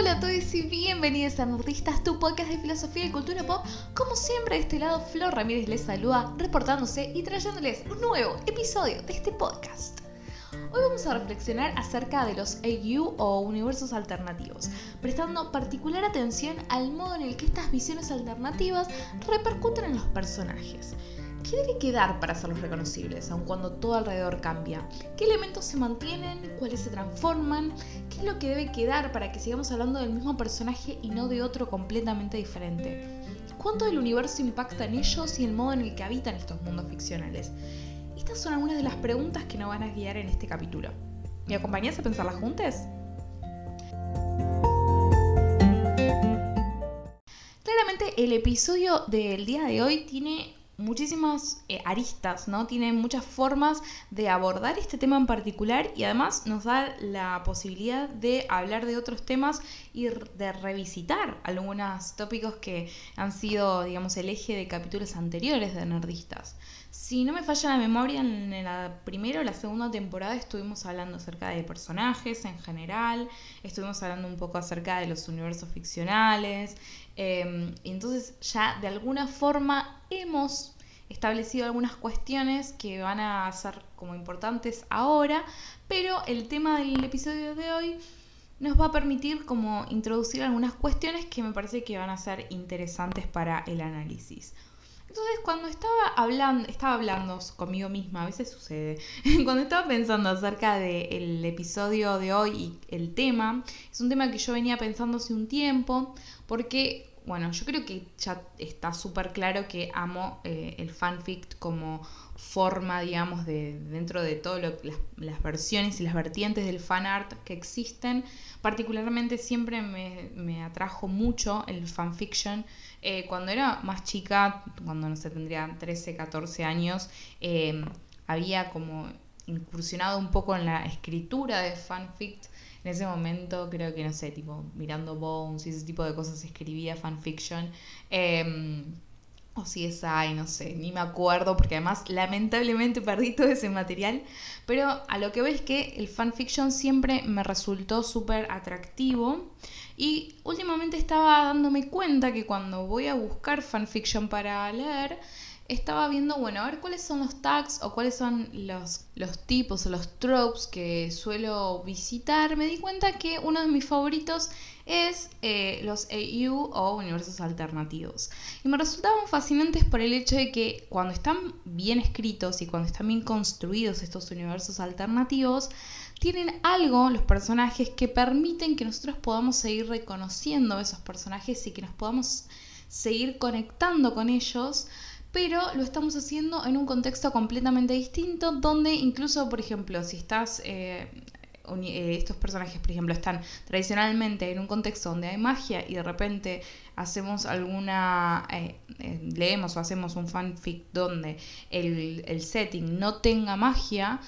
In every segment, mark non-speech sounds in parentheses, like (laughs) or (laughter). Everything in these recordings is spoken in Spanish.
Hola a todos y bienvenidos a Nerdistas, tu podcast de filosofía y cultura pop. Como siempre, de este lado, Flor Ramírez les saluda, reportándose y trayéndoles un nuevo episodio de este podcast. Hoy vamos a reflexionar acerca de los AU o universos alternativos, prestando particular atención al modo en el que estas visiones alternativas repercuten en los personajes. ¿Qué debe quedar para hacerlos reconocibles, aun cuando todo alrededor cambia? ¿Qué elementos se mantienen? ¿Cuáles se transforman? ¿Qué es lo que debe quedar para que sigamos hablando del mismo personaje y no de otro completamente diferente? ¿Cuánto del universo impacta en ellos y el modo en el que habitan estos mundos ficcionales? Estas son algunas de las preguntas que nos van a guiar en este capítulo. ¿Me acompañas a pensarlas juntas? Claramente el episodio del día de hoy tiene muchísimas eh, aristas, ¿no? Tiene muchas formas de abordar este tema en particular y además nos da la posibilidad de hablar de otros temas y de revisitar algunos tópicos que han sido, digamos, el eje de capítulos anteriores de Nerdistas. Si no me falla la memoria, en la primera o la segunda temporada estuvimos hablando acerca de personajes en general, estuvimos hablando un poco acerca de los universos ficcionales, eh, entonces ya de alguna forma hemos establecido algunas cuestiones que van a ser como importantes ahora, pero el tema del episodio de hoy nos va a permitir como introducir algunas cuestiones que me parece que van a ser interesantes para el análisis. Entonces, cuando estaba hablando, estaba hablando conmigo misma, a veces sucede, (laughs) cuando estaba pensando acerca del episodio de hoy y el tema, es un tema que yo venía pensando hace un tiempo, porque bueno, yo creo que ya está súper claro que amo eh, el fanfic como forma, digamos, de dentro de todas las, versiones y las vertientes del fan art que existen. Particularmente siempre me, atrajo mucho el fanfiction. Eh, cuando era más chica, cuando no sé, tendría 13, 14 años, eh, había como incursionado un poco en la escritura de fanfic en ese momento creo que, no sé, tipo, mirando Bones y ese tipo de cosas escribía fanfiction. Eh, o si es ahí, no sé, ni me acuerdo, porque además lamentablemente perdí todo ese material. Pero a lo que ves que el fanfiction siempre me resultó súper atractivo. Y últimamente estaba dándome cuenta que cuando voy a buscar fanfiction para leer, estaba viendo, bueno, a ver cuáles son los tags o cuáles son los, los tipos o los tropes que suelo visitar. Me di cuenta que uno de mis favoritos es eh, los AU o universos alternativos. Y me resultaban fascinantes por el hecho de que cuando están bien escritos y cuando están bien construidos estos universos alternativos, tienen algo los personajes que permiten que nosotros podamos seguir reconociendo esos personajes y que nos podamos seguir conectando con ellos pero lo estamos haciendo en un contexto completamente distinto, donde incluso, por ejemplo, si estás... Eh, eh, estos personajes, por ejemplo, están tradicionalmente en un contexto donde hay magia y de repente hacemos alguna, eh, leemos o hacemos un fanfic donde el, el setting no tenga magia,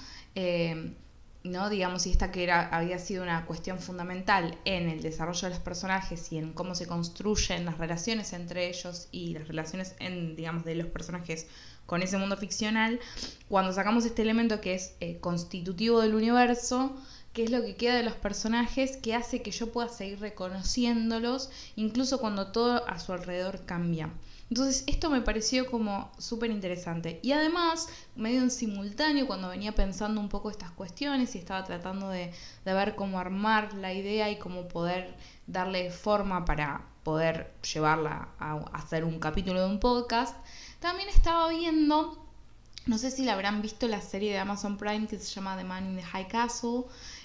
¿no? Digamos, si esta que era, había sido una cuestión fundamental en el desarrollo de los personajes y en cómo se construyen las relaciones entre ellos y las relaciones en, digamos, de los personajes con ese mundo ficcional, cuando sacamos este elemento que es eh, constitutivo del universo, que es lo que queda de los personajes que hace que yo pueda seguir reconociéndolos, incluso cuando todo a su alrededor cambia. Entonces esto me pareció como súper interesante. Y además, medio en simultáneo, cuando venía pensando un poco estas cuestiones y estaba tratando de, ver cómo armar la idea y cómo poder darle forma para poder llevarla a, hacer un capítulo de un podcast, también estaba viendo, no sé si la habrán visto la serie de Amazon Prime que se llama The Man in the High Castle.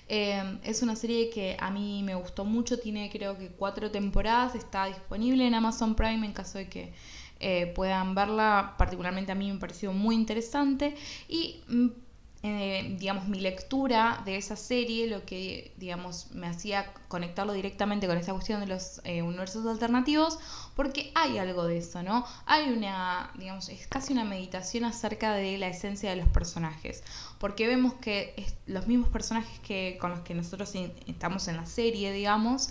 Eh, es una serie que a mí me gustó mucho, tiene creo que cuatro temporadas, está disponible en Amazon Prime en caso de que eh, puedan verla. Particularmente a mí me pareció muy interesante y mm, eh, digamos, mi lectura de esa serie, lo que, digamos, me hacía conectarlo directamente con esta cuestión de los universos alternativos, porque hay algo de eso, ¿no? Hay una, digamos, es casi una meditación acerca de la esencia de los personajes, porque vemos que los mismos personajes que con los que nosotros estamos en la serie, digamos,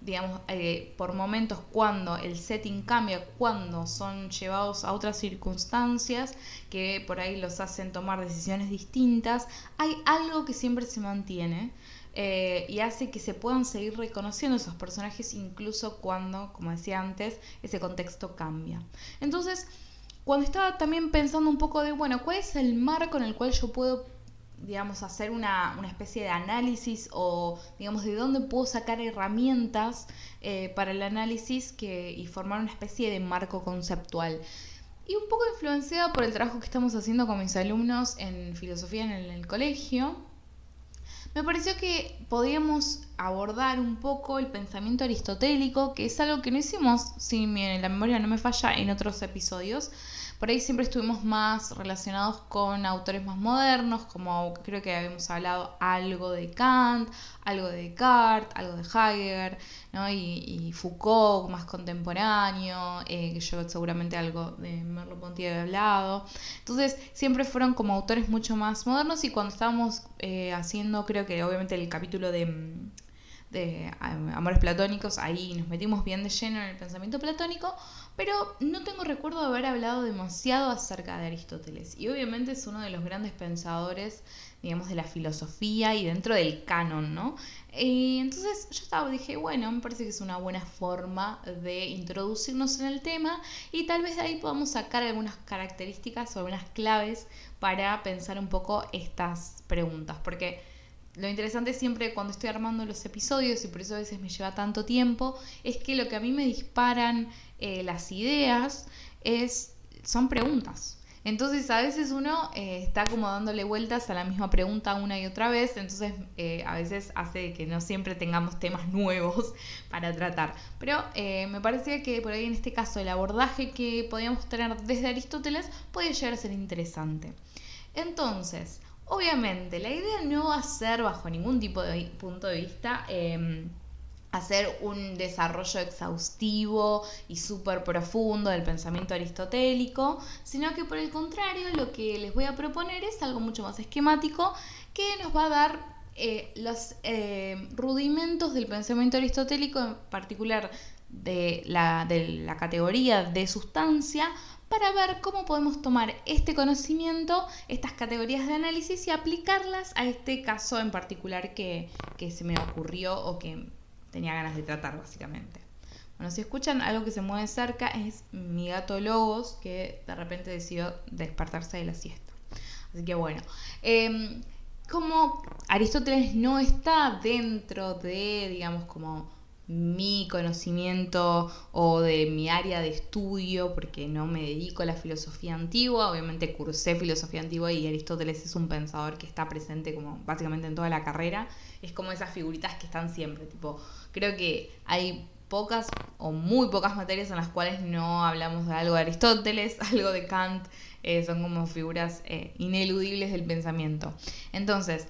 digamos, eh, por momentos cuando el setting cambia, cuando son llevados a otras circunstancias que por ahí los hacen tomar decisiones distintas, hay algo que siempre se mantiene. Eh, y hace que se puedan seguir reconociendo esos personajes incluso cuando, como decía antes, ese contexto cambia. Entonces, cuando estaba también pensando un poco de, bueno, ¿cuál es el marco en el cual yo puedo digamos, hacer una, especie de análisis o, digamos, de dónde puedo sacar herramientas eh, para el análisis que, y formar una especie de marco conceptual. Y un poco influenciada por el trabajo que estamos haciendo con mis alumnos en filosofía en el, colegio, me pareció que podíamos abordar un poco el pensamiento aristotélico, que es algo que no hicimos, si la memoria no me falla, en otros episodios, por ahí siempre estuvimos más relacionados con autores más modernos, como creo que habíamos hablado algo de Kant, algo de Descartes, algo de Heidegger, ¿no? y, Foucault más contemporáneo, eh, que yo seguramente algo de Merleau-Ponty había hablado. Entonces siempre fueron como autores mucho más modernos y cuando estábamos eh, haciendo, creo que obviamente el capítulo de de Amores Platónicos, ahí nos metimos bien de lleno en el pensamiento platónico, pero no tengo recuerdo de haber hablado demasiado acerca de Aristóteles. Y obviamente es uno de los grandes pensadores, digamos, de la filosofía y dentro del canon, ¿no? Y entonces yo estaba, dije, bueno, me parece que es una buena forma de introducirnos en el tema y tal vez de ahí podamos sacar algunas características o algunas claves para pensar un poco estas preguntas, porque lo interesante siempre cuando estoy armando los episodios, y por eso a veces me lleva tanto tiempo, es que lo que a mí me disparan eh, las ideas es, son preguntas. Entonces a veces uno eh, está como dándole vueltas a la misma pregunta una y otra vez, entonces eh, a veces hace que no siempre tengamos temas nuevos (laughs) para tratar. Pero me parecía que por ahí en este caso el abordaje que podíamos tener desde Aristóteles podía llegar a ser interesante. Entonces, Obviamente, la idea no va a ser, bajo ningún tipo de punto de vista, em, hacer un desarrollo exhaustivo y súper profundo del pensamiento aristotélico, sino que por el contrario lo que les voy a proponer es algo mucho más esquemático que nos va a dar eh, los eh, rudimentos del pensamiento aristotélico, en particular de la, de la categoría de sustancia, para ver cómo podemos tomar este conocimiento, estas categorías de análisis y aplicarlas a este caso en particular que, se me ocurrió o que tenía ganas de tratar básicamente. Bueno, si escuchan algo que se mueve cerca es mi gato Logos que de repente decidió despertarse de la siesta. Así que bueno, em, como Aristóteles no está dentro de, digamos, como mi conocimiento o de mi área de estudio, porque no me dedico a la filosofía antigua, obviamente cursé filosofía antigua y Aristóteles es un pensador que está presente como básicamente en toda la carrera, es como esas figuritas que están siempre, tipo, creo que hay pocas o muy pocas materias en las cuales no hablamos de algo de Aristóteles, (laughs) algo de Kant, eh, son como figuras eh, ineludibles del pensamiento. Entonces,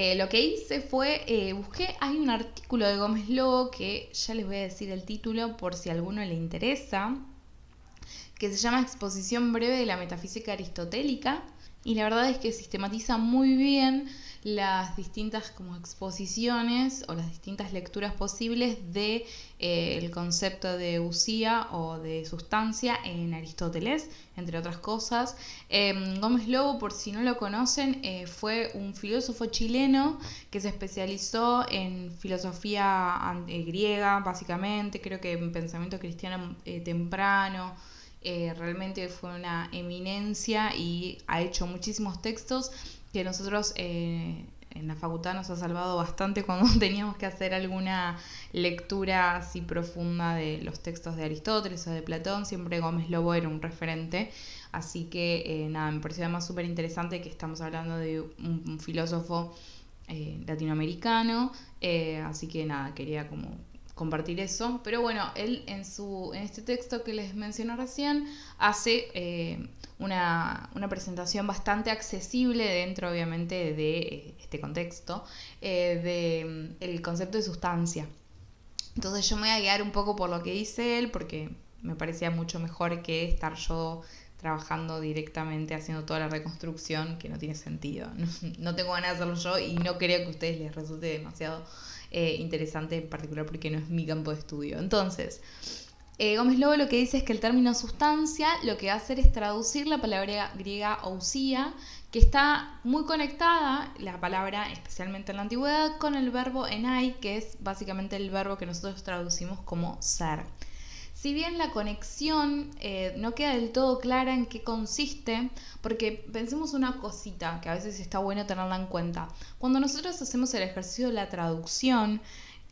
eh, lo que hice fue, eh, busqué, hay un artículo de Gómez Lobo que ya les voy a decir el título por si a alguno le interesa, que se llama Exposición breve de la metafísica aristotélica y la verdad es que sistematiza muy bien las distintas como exposiciones o las distintas lecturas posibles de eh, el concepto de usía o de sustancia en Aristóteles, entre otras cosas. Em, Gómez Lobo, por si no lo conocen, eh, fue un filósofo chileno que se especializó en filosofía eh, griega, básicamente, creo que en pensamiento cristiano temprano. realmente fue una eminencia y ha hecho muchísimos textos que nosotros eh, en la facultad nos ha salvado bastante (laughs) cuando teníamos que hacer alguna lectura así profunda de los textos de Aristóteles o de Platón, siempre Gómez Lobo era un referente, así que eh, nada, me pareció además súper interesante que estamos hablando de un, filósofo eh, latinoamericano, así que nada, quería como compartir eso. Pero bueno, él en, su, en este texto que les mencioné recién hace eh, una, presentación bastante accesible dentro obviamente de eh, este contexto eh, del el concepto de sustancia. Entonces yo me voy a guiar un poco por lo que dice él porque me parecía mucho mejor que estar yo trabajando directamente haciendo toda la reconstrucción que no tiene sentido. (laughs) No, no tengo ganas de hacerlo yo y no creo que a ustedes les resulte demasiado eh, interesante en particular porque no es mi campo de estudio. Entonces, eh, Gómez Lobo lo que dice es que el término sustancia lo que va a hacer es traducir la palabra griega ousía, que está muy conectada, la palabra especialmente en la antigüedad, con el verbo enai, que es básicamente el verbo que nosotros traducimos como ser. Si bien la conexión eh, no queda del todo clara en qué consiste, porque pensemos una cosita que a veces está bueno tenerla en cuenta. Cuando nosotros hacemos el ejercicio de la traducción,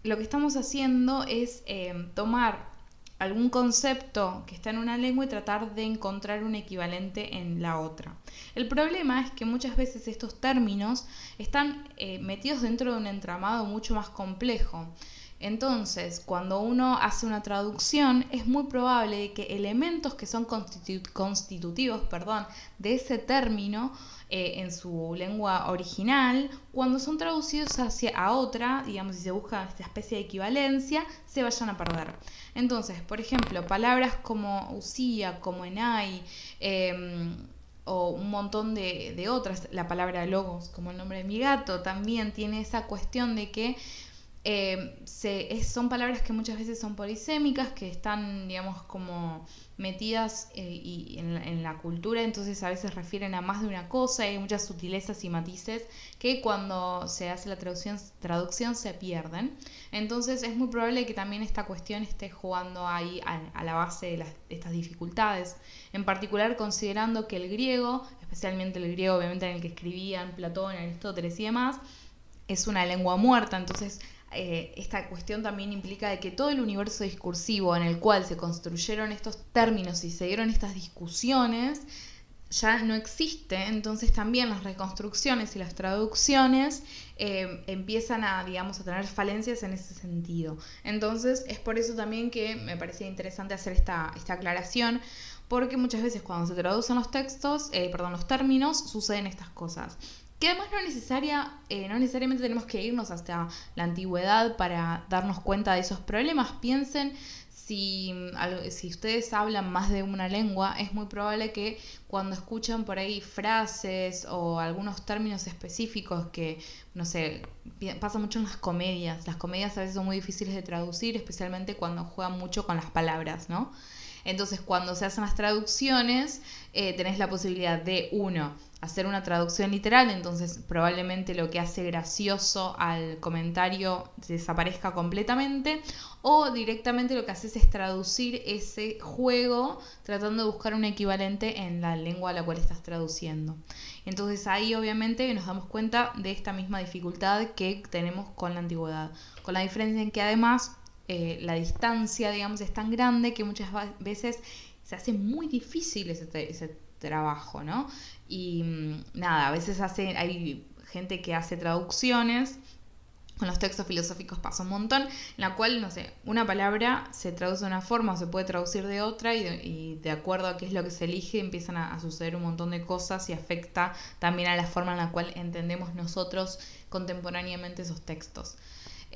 lo que estamos haciendo es eh, tomar algún concepto que está en una lengua y tratar de encontrar un equivalente en la otra. El problema es que muchas veces estos términos están eh, metidos dentro de un entramado mucho más complejo. Entonces, cuando uno hace una traducción, es muy probable que elementos que son constitutivos perdón, de ese término eh, en su lengua original, cuando son traducidos hacia a otra, digamos, si se busca esta especie de equivalencia, se vayan a perder. Entonces, por ejemplo, palabras como usía, como enai, em, o un montón de, de, otras, la palabra logos, como el nombre de mi gato, también tiene esa cuestión de que eh, son palabras que muchas veces son polisémicas, que están, digamos, como metidas eh, y en, la cultura, entonces a veces refieren a más de una cosa, hay muchas sutilezas y matices que cuando se hace la traducción, traducción se pierden. Entonces es muy probable que también esta cuestión esté jugando ahí a, la base de, de estas dificultades, en particular considerando que el griego, especialmente el griego obviamente en el que escribían Platón, Aristóteles y demás, es una lengua muerta, entonces eh, esta cuestión también implica de que todo el universo discursivo en el cual se construyeron estos términos y se dieron estas discusiones ya no existe, entonces también las reconstrucciones y las traducciones eh, empiezan a, digamos, a tener falencias en ese sentido. Entonces es por eso también que me parecía interesante hacer esta, esta aclaración, porque muchas veces cuando se traducen los textos, eh, perdón, los términos, suceden estas cosas. Que además no, necesaria, eh, no necesariamente tenemos que irnos hasta la antigüedad para darnos cuenta de esos problemas. Piensen si, si ustedes hablan más de una lengua, es muy probable que cuando escuchan por ahí frases o algunos términos específicos que, no sé, pasa mucho en las comedias. Las comedias a veces son muy difíciles de traducir, especialmente cuando juegan mucho con las palabras, ¿no? Entonces, cuando se hacen las traducciones, eh, tenés la posibilidad de, uno, hacer una traducción literal, entonces probablemente lo que hace gracioso al comentario desaparezca completamente, o directamente lo que haces es traducir ese juego tratando de buscar un equivalente en la lengua a la cual estás traduciendo. Entonces ahí obviamente nos damos cuenta de esta misma dificultad que tenemos con la antigüedad, con la diferencia en que además eh, la distancia, digamos, es tan grande que muchas veces se hace muy difícil ese, ese trabajo, ¿no? Y mm, nada, a veces hace, hay gente que hace traducciones con los textos filosóficos pasa un montón, en la cual, no sé, una palabra se traduce de una forma o se puede traducir de otra y de, acuerdo a qué es lo que se elige empiezan a, suceder un montón de cosas y afecta también a la forma en la cual entendemos nosotros contemporáneamente esos textos.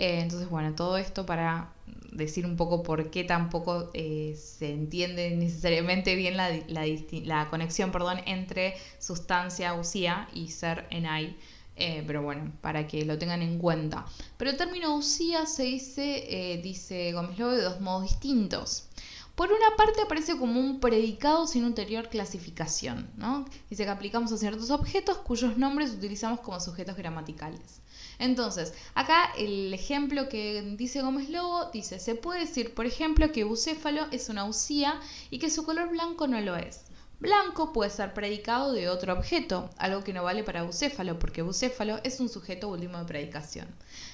Eh, entonces, bueno, todo esto para decir un poco por qué tampoco eh, se entiende necesariamente bien la, conexión perdón, entre sustancia usía y ser enai. Eh, pero bueno, para que lo tengan en cuenta. Pero el término usía se dice, dice Gómez Lobo, de dos modos distintos. Por una parte aparece como un predicado sin ulterior clasificación, ¿no? Dice que aplicamos a ciertos objetos cuyos nombres utilizamos como sujetos gramaticales. Entonces, acá el ejemplo que dice Gómez Lobo dice, se puede decir, por ejemplo, que bucéfalo es una usía y que su color blanco no lo es. Blanco puede ser predicado de otro objeto, algo que no vale para bucéfalo, porque bucéfalo es un sujeto último de predicación.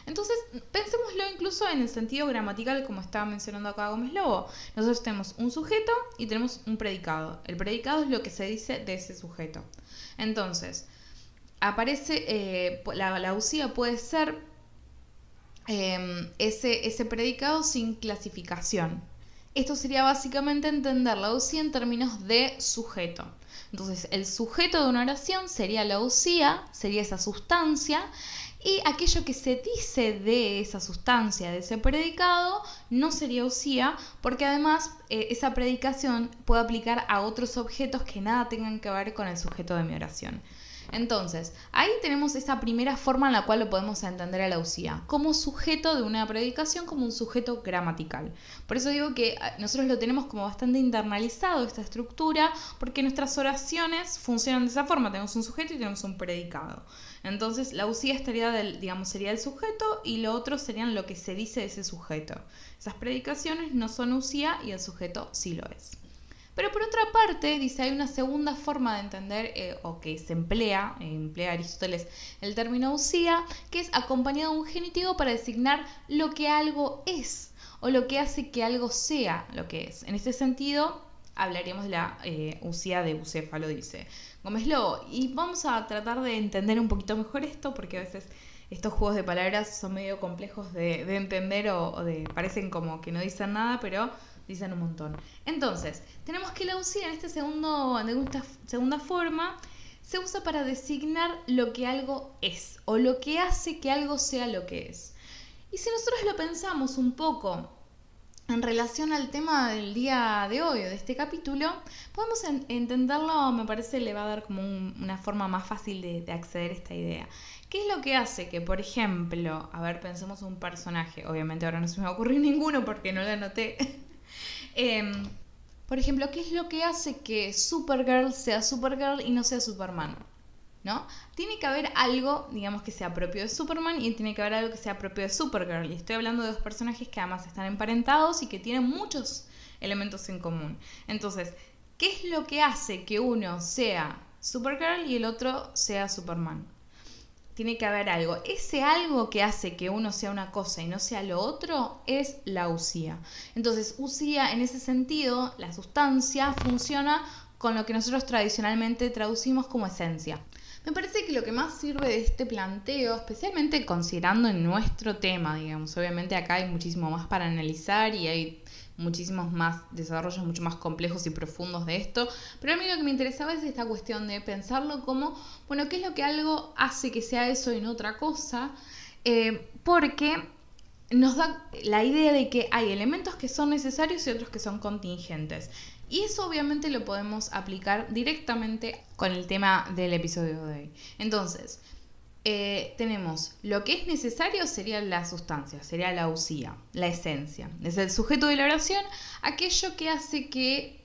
Entonces, pensémoslo incluso en el sentido gramatical, como estaba mencionando acá Gómez Lobo. Nosotros tenemos un sujeto y tenemos un predicado. El predicado es lo que se dice de ese sujeto. Entonces, aparece, eh, la, la usía puede ser em, ese, ese predicado sin clasificación. Esto sería básicamente entender la usía en términos de sujeto. Entonces, el sujeto de una oración sería la usía, sería esa sustancia, y aquello que se dice de esa sustancia, de ese predicado, no sería usía, porque además eh, esa predicación puede aplicar a otros objetos que nada tengan que ver con el sujeto de mi oración. Entonces, ahí tenemos esa primera forma en la cual lo podemos entender a la usía, como sujeto de una predicación, como un sujeto gramatical. Por eso digo que ah, nosotros lo tenemos como bastante internalizado esta estructura, porque nuestras oraciones funcionan de esa forma, tenemos un sujeto y tenemos un predicado. Entonces, la usía estaría del, digamos, sería el sujeto y lo otro serían lo que se dice de ese sujeto. Esas predicaciones no son usía y el sujeto sí lo es. Pero por otra parte, dice, hay una segunda forma de entender, eh, o que se emplea, emplea Aristóteles el término usía, que es acompañado de un genitivo para designar lo que algo es, o lo que hace que algo sea lo que es. En este sentido, hablaríamos de la eh, usía de bucéfalo, dice Gómez Lobo. Y vamos a tratar de entender un poquito mejor esto, porque a veces estos juegos de palabras son medio complejos de, entender o, o de parecen como que no dicen nada, pero dicen un montón. Entonces, tenemos que la usía en, este segundo, en esta segunda forma se usa para designar lo que algo es o lo que hace que algo sea lo que es. Y si nosotros lo pensamos un poco en relación al tema del día de hoy, de este capítulo, podemos entenderlo, me parece, le va a dar como una forma más fácil de, de, acceder a esta idea. ¿Qué es lo que hace que, por ejemplo, a ver, pensemos un personaje, obviamente ahora no se me ocurrir (laughs) ninguno porque no lo anoté, Em, por ejemplo, ¿qué es lo que hace que Supergirl sea Supergirl y no sea Superman? ¿No? Tiene que haber algo, digamos, que sea propio de Superman y tiene que haber algo que sea propio de Supergirl. Y estoy hablando de dos personajes que además están emparentados y que tienen muchos elementos en común. Entonces, ¿qué es lo que hace que uno sea Supergirl y el otro sea Superman? Tiene que haber algo. Ese algo que hace que uno sea una cosa y no sea lo otro es la usía. Entonces, usía en ese sentido, la sustancia funciona con lo que nosotros tradicionalmente traducimos como esencia. Me parece que lo que más sirve de este planteo, especialmente considerando nuestro tema, digamos, obviamente acá hay muchísimo más para analizar y hay muchísimos más desarrollos mucho más complejos y profundos de esto, pero a mí lo que me interesaba es esta cuestión de pensarlo como, bueno, ¿qué es lo que algo hace que sea eso y no otra cosa? Eh, porque nos da la idea de que hay elementos que son necesarios y otros que son contingentes. Y eso obviamente lo podemos aplicar directamente con el tema del episodio de hoy. Entonces, eh, tenemos lo que es necesario sería la sustancia, sería la usía, la esencia. Es el sujeto de la oración, aquello que hace que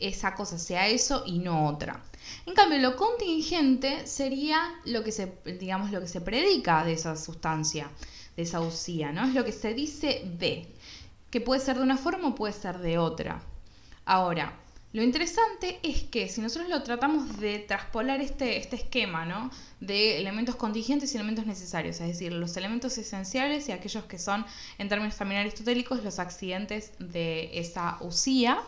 esa cosa sea eso y no otra. En cambio, lo contingente sería lo que se, digamos, lo que se predica de esa sustancia, de esa usía, ¿no? Es lo que se dice de, que puede ser de una forma o puede ser de otra. Ahora, lo interesante es que si nosotros lo tratamos de traspolar este, este esquema, ¿no? De elementos contingentes y elementos necesarios, es decir, los elementos esenciales y aquellos que son, en términos también aristotélicos, los accidentes de esa usía,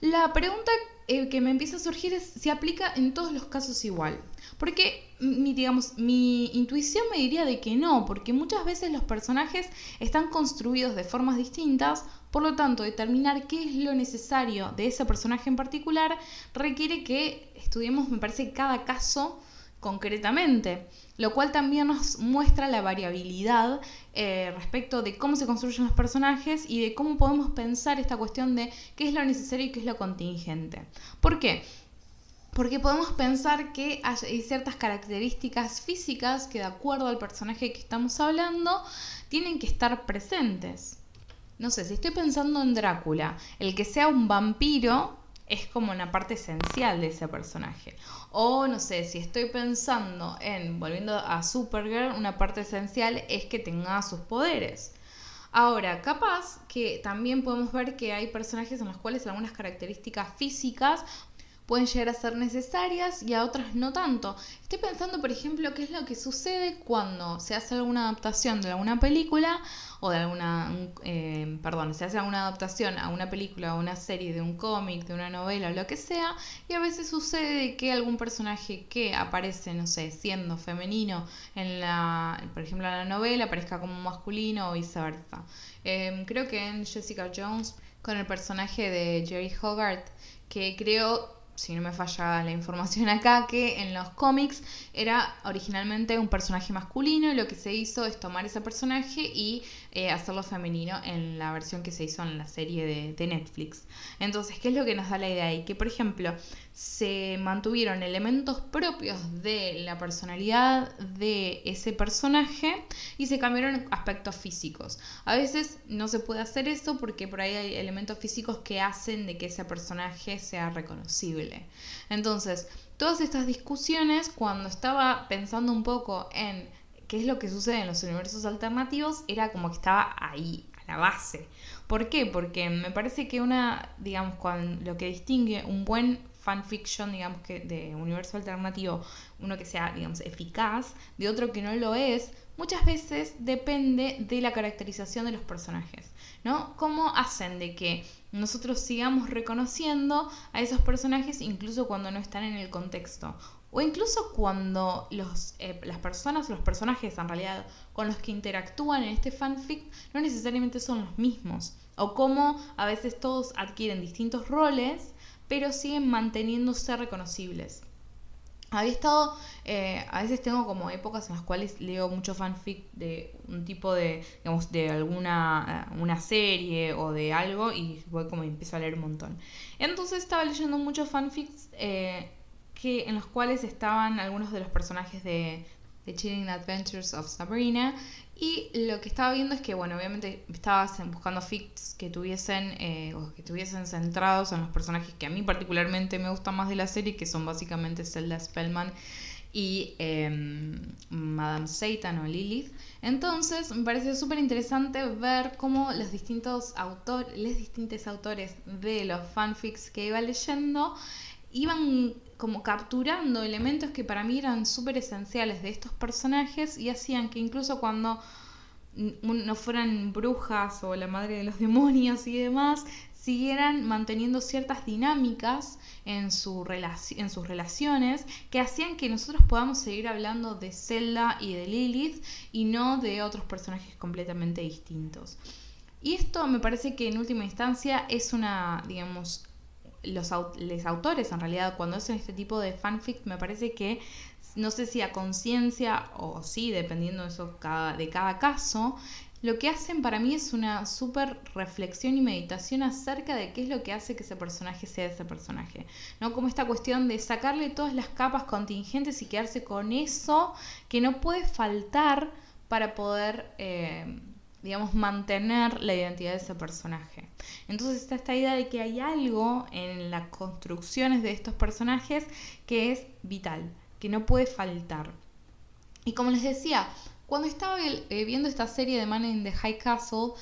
la pregunta eh, que me empieza a surgir es si aplica en todos los casos igual. Porque, mi, digamos, mi intuición me diría de que no, porque muchas veces los personajes están construidos de formas distintas por lo tanto, determinar qué es lo necesario de ese personaje en particular requiere que estudiemos, me parece, cada caso concretamente, lo cual también nos muestra la variabilidad eh, respecto de cómo se construyen los personajes y de cómo podemos pensar esta cuestión de qué es lo necesario y qué es lo contingente. ¿Por qué? Porque podemos pensar que hay ciertas características físicas que de acuerdo al personaje que estamos hablando tienen que estar presentes no sé, si estoy pensando en Drácula, el que sea un vampiro es como una parte esencial de ese personaje. O no sé, si estoy pensando en, volviendo a Supergirl, una parte esencial es que tenga sus poderes. Ahora, capaz que también podemos ver que hay personajes en los cuales algunas características físicas pueden llegar a ser necesarias y a otras no tanto. Estoy pensando, por ejemplo, qué es lo que sucede cuando se hace alguna adaptación de alguna película o de alguna, eh, perdón, se hace alguna adaptación a una película o una serie de un cómic, de una novela o lo que sea, y a veces sucede que algún personaje que aparece, no sé, siendo femenino en la, por ejemplo, en la novela, aparezca como masculino o viceversa. Em, creo que en Jessica Jones, con el personaje de Jerry Hogarth, que creo si no me falla la información (laughs) acá, que en los cómics era originalmente un personaje masculino y lo que se hizo es tomar ese personaje y eh, hacerlo femenino en la versión que se hizo en la serie de, Netflix. Entonces, ¿qué es lo que nos da la idea ahí? Que, por ejemplo, se mantuvieron elementos propios de la personalidad de ese personaje y se cambiaron aspectos físicos. A veces no se puede hacer eso porque por ahí hay elementos físicos que hacen de que ese personaje sea reconocible. Entonces, todas estas discusiones, cuando estaba pensando un poco en qué es lo que sucede en los universos alternativos, era como que estaba ahí, a la base. ¿Por qué? Porque me parece que una, digamos, cuando, lo que distingue un buen fanfiction, digamos que de universo alternativo, uno que sea, digamos, eficaz, de otro que no lo es, muchas veces depende de la caracterización de los personajes, ¿no? ¿Cómo hacen de que nosotros sigamos reconociendo a esos personajes incluso cuando no están en el contexto? O incluso cuando los, eh, las personas, los personajes en realidad con los que interactúan en este fanfic no necesariamente son los mismos. O cómo a veces todos adquieren distintos roles pero siguen manteniéndose reconocibles. Había estado, eh, a veces tengo como épocas en las cuales leo mucho fanfic de un tipo de, digamos, de alguna eh, una serie o de algo y voy como empiezo a leer un montón. Entonces estaba leyendo muchos fanfics que, en los cuales estaban algunos de los personajes de, The Chilling Adventures of Sabrina. Y lo que estaba viendo es que, bueno, obviamente estaba buscando fics que tuviesen, eh, o que estuviesen centrados en los personajes que a mí particularmente me gustan más de la serie, que son básicamente Zelda Spellman y em, Madame Satan o Lilith. Entonces me parece súper interesante ver cómo los distintos autores, los distintos autores de los fanfics que iba leyendo iban como capturando elementos que para mí eran súper esenciales de estos personajes y hacían que incluso cuando no fueran brujas o la madre de los (laughs) demonios y demás, siguieran manteniendo ciertas dinámicas en, su en sus relaciones que hacían que nosotros podamos seguir hablando de Zelda y de Lilith y no de otros personajes completamente distintos. Y esto me parece que en última instancia es una, digamos, los, autores en realidad cuando hacen este tipo de fanfic me parece que no sé si a conciencia o sí, dependiendo de, eso, cada, de cada caso, lo que hacen para mí es una súper reflexión y meditación acerca de qué es lo que hace que ese personaje sea ese personaje. ¿no? Como esta cuestión de sacarle todas las capas contingentes y quedarse con eso que no puede faltar para poder eh, digamos, mantener la identidad de ese personaje. Entonces está esta idea de que hay algo en las construcciones de estos personajes que es vital, que no puede faltar. Y como les decía, cuando estaba eh, viendo esta serie de Man in the High Castle,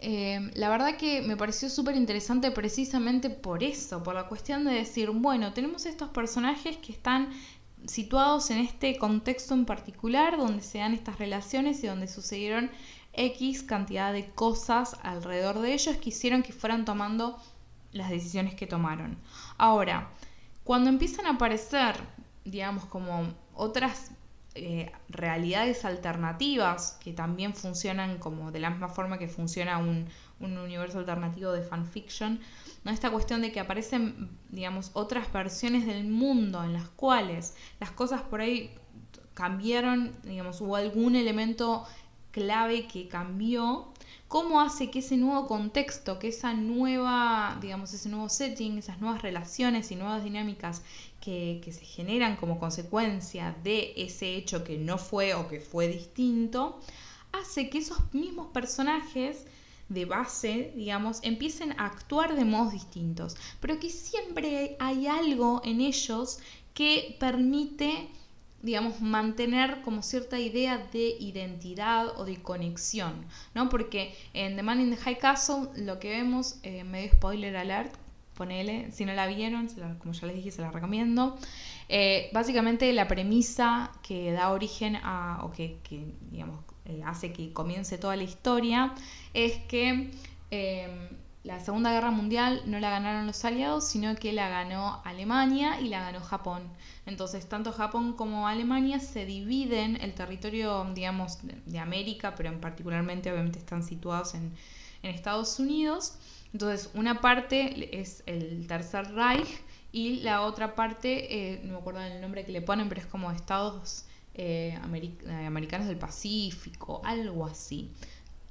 eh, la verdad que me pareció súper interesante precisamente por eso, por la cuestión de decir, bueno, tenemos estos personajes que están situados en este contexto en particular, donde se dan estas relaciones y donde sucedieron X cantidad de cosas alrededor de ellos que hicieron que fueran tomando las decisiones que tomaron. Ahora, cuando empiezan a aparecer, digamos, como otras eh, realidades alternativas que también funcionan como de la misma forma que funciona un, un universo alternativo de fanfiction, ¿no? esta cuestión de que aparecen, digamos, otras versiones del mundo en las cuales las cosas por ahí cambiaron, digamos, hubo algún elemento clave que cambió, cómo hace que ese nuevo contexto, que esa nueva, digamos, ese nuevo setting, esas nuevas relaciones y nuevas dinámicas que, que, se generan como consecuencia de ese hecho que no fue o que fue distinto, hace que esos mismos personajes de base, digamos, empiecen a actuar de modos distintos, pero que siempre hay algo en ellos que permite digamos, mantener como cierta idea de identidad o de conexión, ¿no? Porque en The Man in the High Castle lo que vemos, eh, medio spoiler alert, ponele, si no la vieron, como ya les dije, se la recomiendo. Eh, básicamente la premisa que da origen a, o que, digamos, eh, hace que comience toda la historia, es que la Segunda Guerra Mundial no la ganaron los aliados, sino que la ganó Alemania y la ganó Japón. Entonces, tanto Japón como Alemania se dividen el territorio, digamos, de América, pero en particularmente obviamente están situados en, Estados Unidos. Entonces, una parte es el Tercer Reich y la otra parte, eh, no me acuerdo el nombre que le ponen, pero es como Estados eh, eh, Americanos del Pacífico, algo así.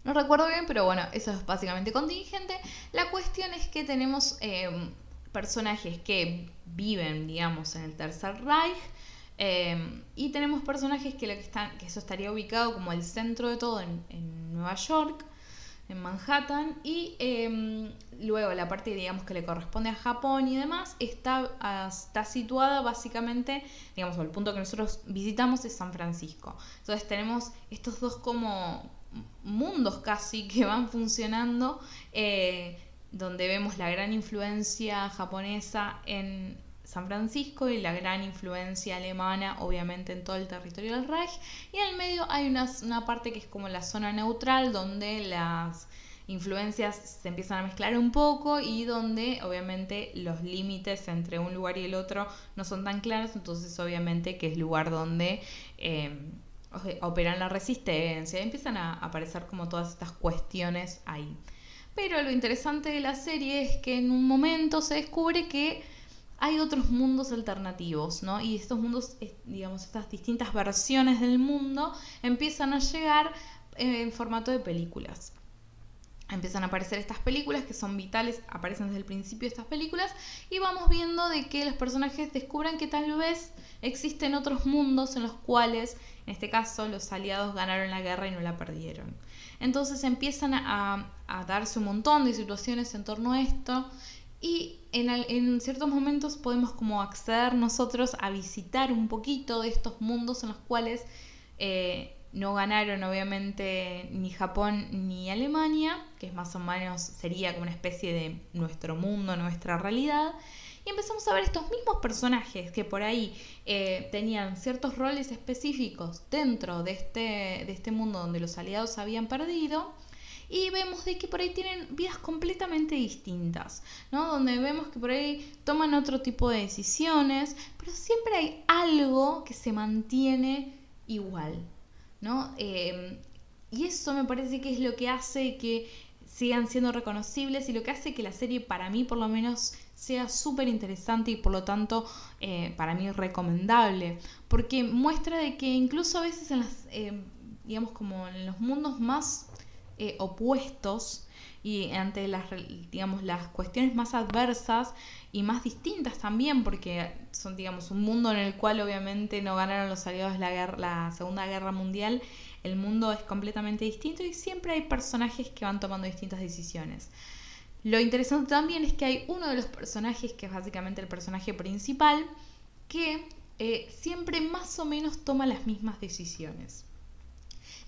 No recuerdo bien, pero bueno, eso es básicamente contingente. La cuestión es que tenemos personajes que viven, digamos, en el Tercer Reich. Eh, y tenemos personajes que, lo que, están, que eso estaría ubicado como el centro de todo en, Nueva York en Manhattan y em, luego la parte digamos que le corresponde a Japón y demás está, está situada básicamente digamos el punto que nosotros visitamos es San Francisco entonces tenemos estos dos como mundos casi (laughs) que van funcionando eh, donde vemos la gran influencia japonesa en San Francisco y la gran influencia alemana, obviamente, en todo el territorio del Reich. Y en el medio hay una, una parte que es como la zona neutral, donde las influencias se empiezan a mezclar un poco y donde obviamente los límites entre un lugar y el otro no son tan claros, entonces obviamente que es lugar donde eh, operan la resistencia, empiezan a aparecer como todas estas cuestiones ahí. Pero lo interesante de la serie es que en un momento se descubre que hay otros mundos alternativos, ¿no? Y estos mundos, digamos, estas distintas versiones del mundo empiezan a llegar en formato de películas. Empiezan a aparecer estas películas que son vitales, aparecen desde el principio estas películas y vamos viendo de que los personajes descubran que tal vez existen otros mundos en los cuales, en este caso, los aliados ganaron la guerra y no la perdieron. Entonces empiezan a, darse un montón de situaciones en torno a esto y en, ciertos momentos podemos como acceder nosotros a visitar un poquito de estos mundos en los cuales eh, no ganaron obviamente ni Japón ni Alemania, que es más o menos sería como una especie de nuestro mundo, nuestra realidad. Y empezamos a ver estos mismos personajes que por ahí eh, tenían ciertos roles específicos dentro de este, de este mundo donde los aliados habían perdido y vemos de que por ahí tienen vidas completamente distintas, ¿no? Donde vemos que por ahí toman otro tipo de decisiones, pero siempre hay algo que se mantiene igual, ¿no? Eh, y eso me parece que es lo que hace que sigan siendo reconocibles y lo que hace que la serie para mí por lo menos sea súper interesante y por lo tanto eh, para mí recomendable porque muestra de que incluso a veces en las eh, digamos como en los mundos más eh, opuestos y ante las, digamos, las cuestiones más adversas y más distintas también, porque son, digamos, un mundo en el cual obviamente no ganaron los aliados la, guerra, la Segunda Guerra Mundial, el mundo es completamente distinto y siempre hay personajes que van tomando distintas decisiones. Lo interesante también es que hay uno de los personajes, que es básicamente el personaje principal, que eh, siempre más o menos toma las mismas decisiones.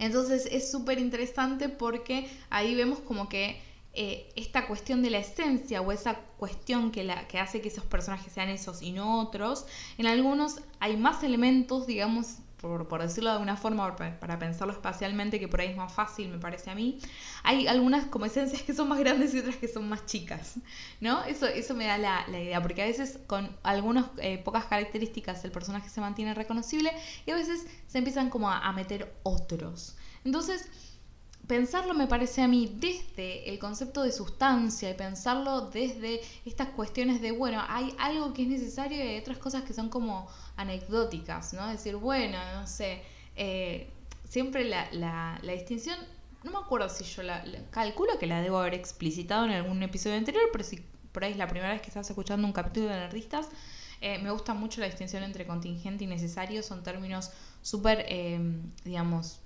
Entonces es súper interesante porque ahí vemos como que eh, esta cuestión de la esencia o esa cuestión que, la, que hace que esos personajes sean esos y no otros, en algunos hay más elementos, digamos, por, decirlo de alguna forma, para, pensarlo espacialmente, que por ahí es más fácil, me parece a mí, hay algunas como esencias que son más grandes y otras que son más chicas, ¿no? Eso, eso me da la, idea, porque a veces con algunas eh, pocas características el personaje se mantiene reconocible y a veces se empiezan como a meter otros. Entonces, pensarlo me parece a mí desde el concepto de sustancia y pensarlo desde estas cuestiones de, bueno, hay algo que es necesario y hay otras cosas que son como anecdóticas, ¿no? Decir, bueno, no sé, eh, siempre la, la, la, distinción, no me acuerdo si yo la, calculo que la debo haber explicitado en algún episodio anterior, pero si por ahí es la primera vez que estás escuchando un capítulo de Nerdistas, eh, me gusta mucho la distinción entre contingente y necesario, son términos súper, eh, digamos,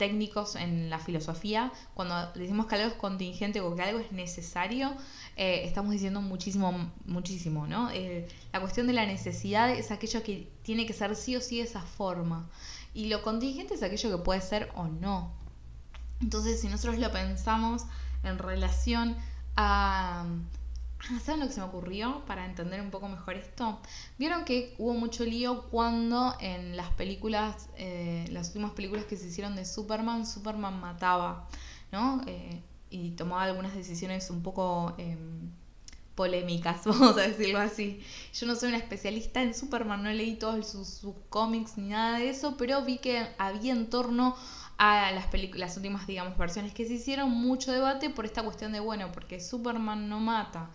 técnicos en la filosofía, cuando decimos que algo es contingente o que algo es necesario, eh, estamos diciendo muchísimo, muchísimo, ¿no? Eh, la cuestión de la necesidad es aquello que tiene que ser sí o sí de esa forma. Y lo contingente es aquello que puede ser o no. Entonces, si nosotros lo pensamos en relación a ¿Saben lo que se me ocurrió para entender un poco mejor esto? Vieron que hubo mucho lío cuando en las películas, eh, las últimas películas que se hicieron de Superman, Superman mataba, ¿no? Eh, y tomaba algunas decisiones un poco em, polémicas, (laughs) vamos a decirlo así. Yo no soy una especialista en Superman, no leí todos sus, sus ni nada de eso, pero vi que había en torno a las, las últimas, digamos, versiones que se hicieron, mucho debate por esta cuestión de, bueno, porque Superman no mata.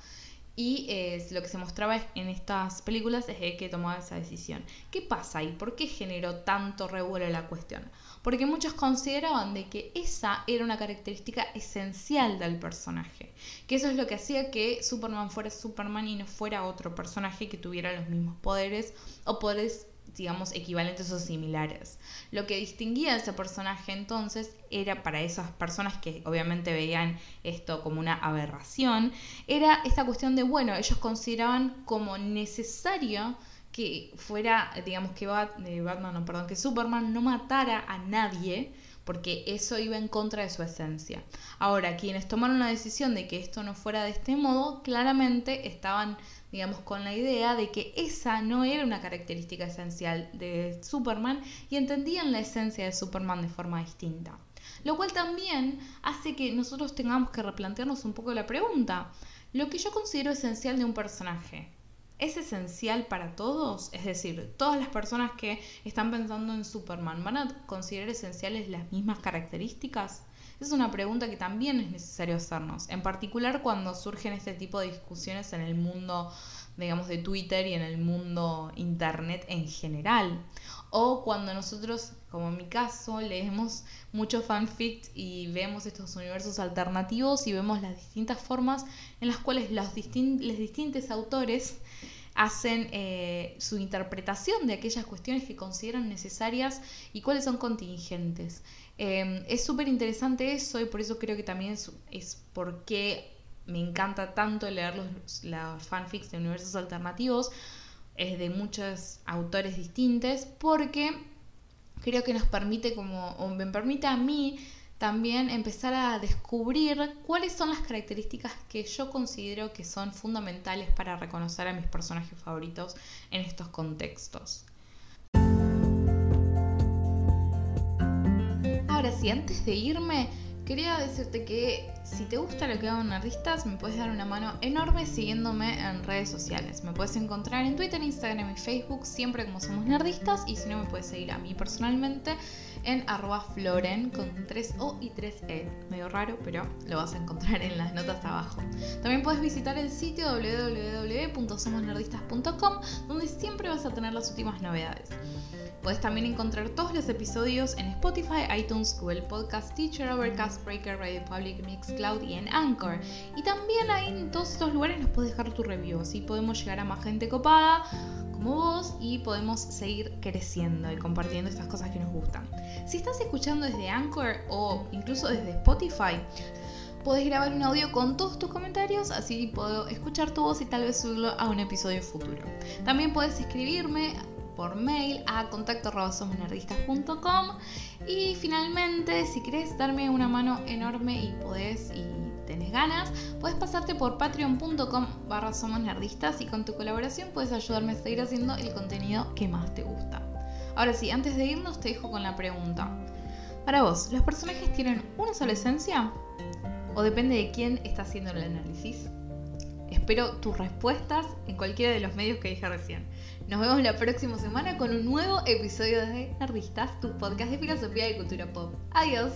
Y eh, lo que se mostraba en estas películas es que tomaba esa decisión. ¿Qué pasa ahí? ¿Por qué generó tanto revuelo la cuestión? Porque muchos consideraban de que esa era una característica esencial del personaje. Que eso es lo que hacía que Superman fuera Superman y no fuera otro personaje que tuviera los mismos poderes o poderes digamos, equivalentes o similares. Lo que distinguía a ese personaje entonces era para esas personas que obviamente veían esto como una aberración, era esta cuestión de, bueno, ellos consideraban como necesario que fuera, digamos, que eh, Batman, no, perdón, que Superman no matara a nadie, porque eso iba en contra de su esencia. Ahora, quienes tomaron la decisión de que esto no fuera de este modo, claramente estaban digamos, con la idea de que esa no era una característica esencial de Superman y entendían la esencia de Superman de forma distinta. Lo cual también hace que nosotros tengamos que replantearnos un poco la pregunta. Lo que yo considero esencial de un personaje, ¿es esencial para todos? Es decir, todas las personas que están pensando en Superman, ¿van a considerar esenciales las mismas características? Es una pregunta que también es necesario hacernos, en particular cuando surgen este tipo de discusiones en el mundo, digamos, de Twitter y en el mundo Internet en general. O cuando nosotros, como en mi caso, leemos mucho fanfic y vemos estos universos alternativos y vemos las distintas formas en las cuales los, los distintos autores hacen eh, su interpretación de aquellas cuestiones que consideran necesarias y cuáles son contingentes. Em, es súper interesante eso y por eso creo que también es, es porque me encanta tanto leer los, fanfics de universos alternativos, es de muchos autores distintos, porque creo que nos permite como, o me permite a mí también empezar a descubrir cuáles son las características que yo considero que son fundamentales para reconocer a mis personajes favoritos en estos contextos. Ahora sí, antes de irme, quería decirte que si te gusta lo que hago en Nerdistas, me puedes dar una mano enorme siguiéndome en redes sociales. Me puedes encontrar en Twitter, Instagram y Facebook, siempre como somos Nerdistas, y si no, me puedes seguir a mí personalmente en arroba floren con 3O y 3E. Medio raro, pero lo vas a encontrar en las notas abajo. También puedes visitar el sitio www.somosnerdistas.com, donde siempre vas a tener las últimas novedades. Puedes también encontrar todos los episodios en Spotify, iTunes, Google Podcast, Teacher, Overcast, Breaker, Radio Public, Mixcloud y en Anchor. Y también ahí en todos estos lugares nos puedes dejar tu review, así podemos llegar a más gente copada como vos y podemos seguir creciendo y compartiendo estas cosas que nos gustan. Si estás escuchando desde Anchor o incluso desde Spotify, podés grabar un audio con todos tus comentarios, así puedo escuchar tu voz y tal vez subirlo a un episodio futuro. También puedes escribirme por mail a contacto.somosnerdistas.com y finalmente si quieres darme una mano enorme y podés y tenés ganas, puedes pasarte por patreon.com barra somosnerdistas y con tu colaboración puedes ayudarme a seguir haciendo el contenido que más te gusta. Ahora sí, antes de irnos te dejo con la pregunta. Para vos, ¿los personajes tienen una sola esencia? ¿O depende de quién está haciendo el análisis? Espero tus respuestas en cualquiera de los medios que dije recién. Nos vemos la próxima semana con un nuevo episodio de Nerdistas, tu podcast de filosofía y cultura pop. Adiós.